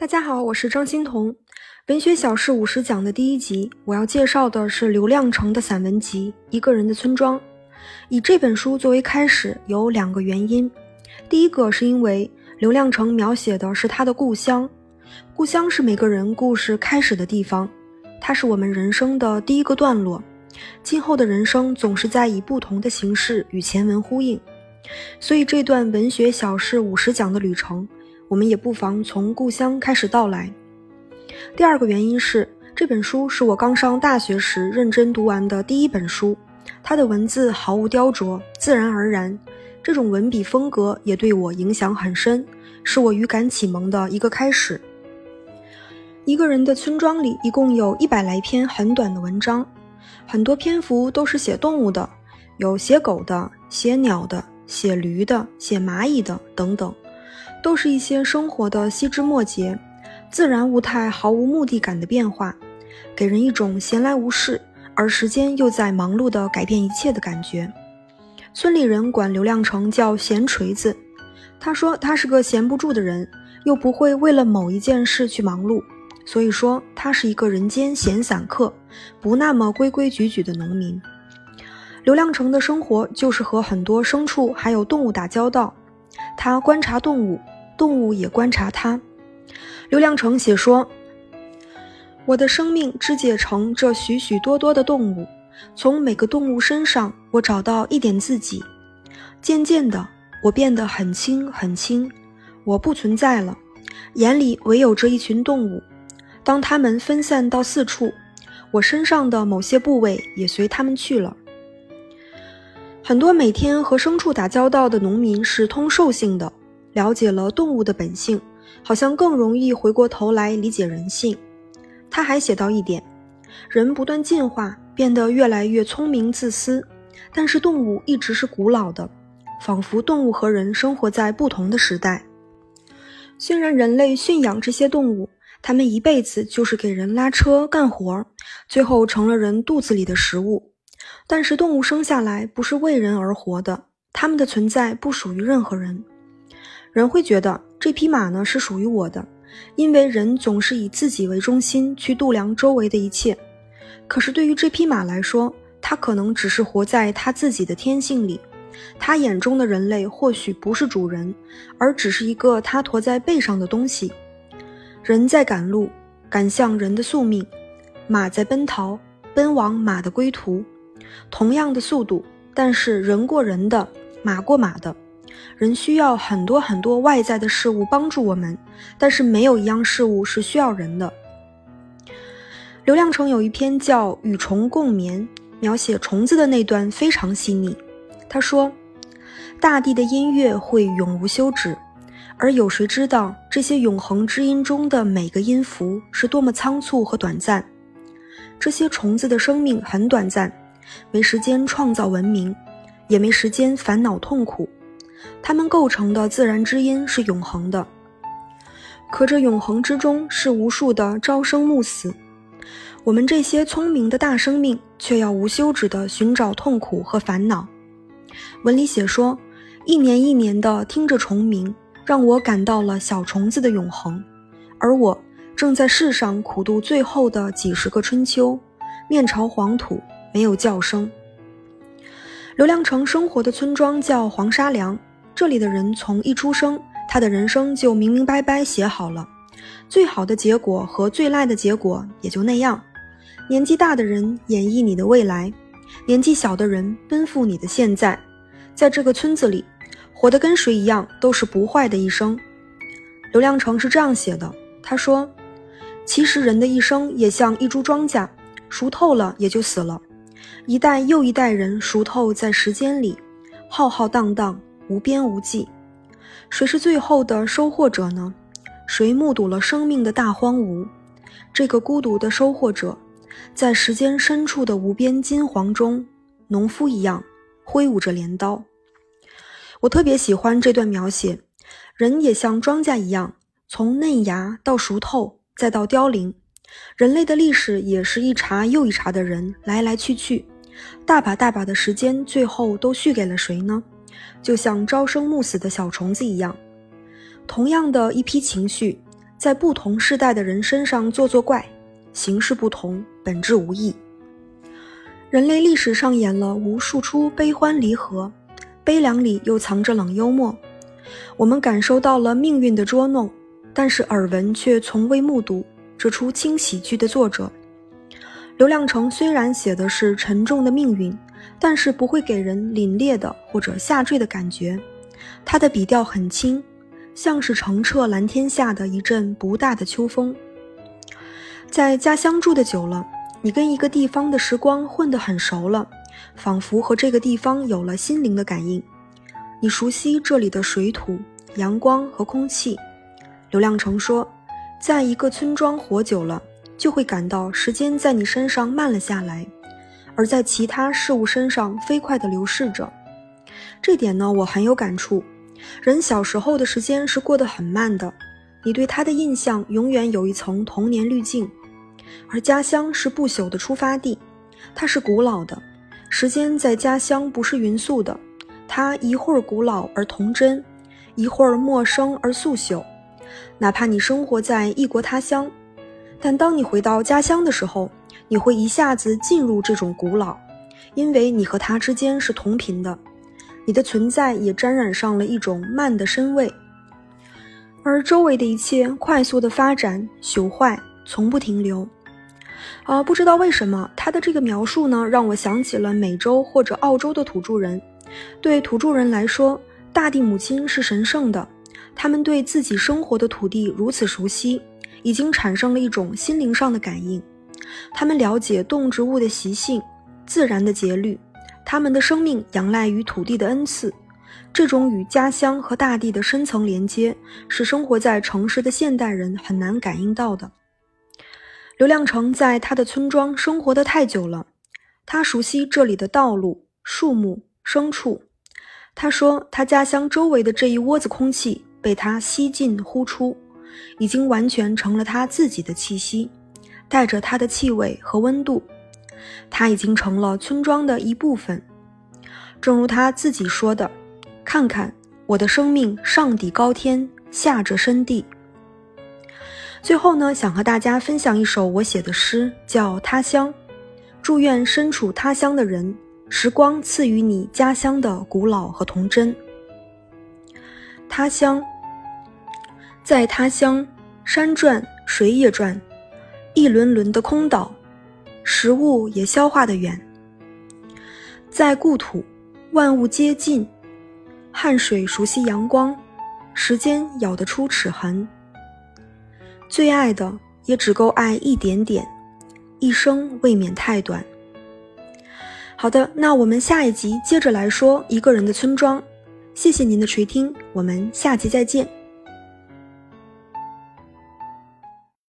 大家好，我是张欣彤。文学小事五十讲的第一集，我要介绍的是刘亮程的散文集《一个人的村庄》。以这本书作为开始，有两个原因。第一个是因为刘亮程描写的是他的故乡，故乡是每个人故事开始的地方，它是我们人生的第一个段落。今后的人生总是在以不同的形式与前文呼应，所以这段文学小事五十讲的旅程。我们也不妨从故乡开始道来。第二个原因是，这本书是我刚上大学时认真读完的第一本书，它的文字毫无雕琢，自然而然，这种文笔风格也对我影响很深，是我语感启蒙的一个开始。一个人的村庄里一共有一百来篇很短的文章，很多篇幅都是写动物的，有写狗的、写鸟的、写驴的、写蚂蚁的等等。都是一些生活的细枝末节，自然物态毫无目的感的变化，给人一种闲来无事，而时间又在忙碌的改变一切的感觉。村里人管刘亮程叫闲锤子，他说他是个闲不住的人，又不会为了某一件事去忙碌，所以说他是一个人间闲散客，不那么规规矩矩的农民。刘亮程的生活就是和很多牲畜还有动物打交道。他观察动物，动物也观察它。刘亮程写说：“我的生命肢解成这许许多多的动物，从每个动物身上，我找到一点自己。渐渐的，我变得很轻很轻，我不存在了，眼里唯有这一群动物。当它们分散到四处，我身上的某些部位也随它们去了。”很多每天和牲畜打交道的农民是通兽性的，了解了动物的本性，好像更容易回过头来理解人性。他还写到一点：人不断进化，变得越来越聪明自私，但是动物一直是古老的，仿佛动物和人生活在不同的时代。虽然人类驯养这些动物，它们一辈子就是给人拉车干活，最后成了人肚子里的食物。但是动物生下来不是为人而活的，它们的存在不属于任何人。人会觉得这匹马呢是属于我的，因为人总是以自己为中心去度量周围的一切。可是对于这匹马来说，它可能只是活在它自己的天性里，它眼中的人类或许不是主人，而只是一个它驮在背上的东西。人在赶路，赶向人的宿命；马在奔逃，奔往马的归途。同样的速度，但是人过人的，马过马的。人需要很多很多外在的事物帮助我们，但是没有一样事物是需要人的。刘亮程有一篇叫《与虫共眠》，描写虫子的那段非常细腻。他说：“大地的音乐会永无休止，而有谁知道这些永恒之音中的每个音符是多么仓促和短暂？这些虫子的生命很短暂。”没时间创造文明，也没时间烦恼痛苦。它们构成的自然之音是永恒的，可这永恒之中是无数的朝生暮死。我们这些聪明的大生命，却要无休止地寻找痛苦和烦恼。文里写说，一年一年地听着虫鸣，让我感到了小虫子的永恒，而我正在世上苦度最后的几十个春秋，面朝黄土。没有叫声。刘亮程生活的村庄叫黄沙梁，这里的人从一出生，他的人生就明明白白写好了，最好的结果和最烂的结果也就那样。年纪大的人演绎你的未来，年纪小的人奔赴你的现在。在这个村子里，活得跟谁一样都是不坏的一生。刘亮程是这样写的，他说：“其实人的一生也像一株庄稼，熟透了也就死了。”一代又一代人熟透在时间里，浩浩荡荡，无边无际。谁是最后的收获者呢？谁目睹了生命的大荒芜？这个孤独的收获者，在时间深处的无边金黄中，农夫一样挥舞着镰刀。我特别喜欢这段描写，人也像庄稼一样，从嫩芽到熟透，再到凋零。人类的历史也是一茬又一茬的人来来去去。大把大把的时间，最后都续给了谁呢？就像朝生暮死的小虫子一样。同样的一批情绪，在不同世代的人身上作作怪，形式不同，本质无异。人类历史上演了无数出悲欢离合，悲凉里又藏着冷幽默。我们感受到了命运的捉弄，但是耳闻却从未目睹这出轻喜剧的作者。刘亮程虽然写的是沉重的命运，但是不会给人凛冽的或者下坠的感觉。它的笔调很轻，像是澄澈蓝天下的一阵不大的秋风。在家乡住的久了，你跟一个地方的时光混得很熟了，仿佛和这个地方有了心灵的感应。你熟悉这里的水土、阳光和空气。刘亮程说，在一个村庄活久了，就会感到时间在你身上慢了下来，而在其他事物身上飞快地流逝着。这点呢，我很有感触。人小时候的时间是过得很慢的，你对他的印象永远有一层童年滤镜。而家乡是不朽的出发地，它是古老的。时间在家乡不是匀速的。它一会儿古老而童真，一会儿陌生而素朽。哪怕你生活在异国他乡，但当你回到家乡的时候，你会一下子进入这种古老，因为你和它之间是同频的，你的存在也沾染上了一种慢的深味。而周围的一切快速的发展、朽坏，从不停留。啊，不知道为什么，他的这个描述呢，让我想起了美洲或者澳洲的土著人。对土著人来说，大地母亲是神圣的。他们对自己生活的土地如此熟悉，已经产生了一种心灵上的感应。他们了解动植物的习性、自然的节律，他们的生命仰赖于土地的恩赐。这种与家乡和大地的深层连接，是生活在城市的现代人很难感应到的。刘亮程在他的村庄生活的太久了，他熟悉这里的道路、树木。牲畜，他说，他家乡周围的这一窝子空气被他吸进呼出，已经完全成了他自己的气息，带着它的气味和温度，它已经成了村庄的一部分。正如他自己说的：“看看我的生命，上抵高天，下着深地。”最后呢，想和大家分享一首我写的诗，叫《他乡》，祝愿身处他乡的人。时光赐予你家乡的古老和童真。他乡，在他乡，山转水也转，一轮轮的空岛，食物也消化的远。在故土，万物皆近，汗水熟悉阳光，时间咬得出齿痕。最爱的也只够爱一点点，一生未免太短。好的，那我们下一集接着来说一个人的村庄。谢谢您的垂听，我们下集再见。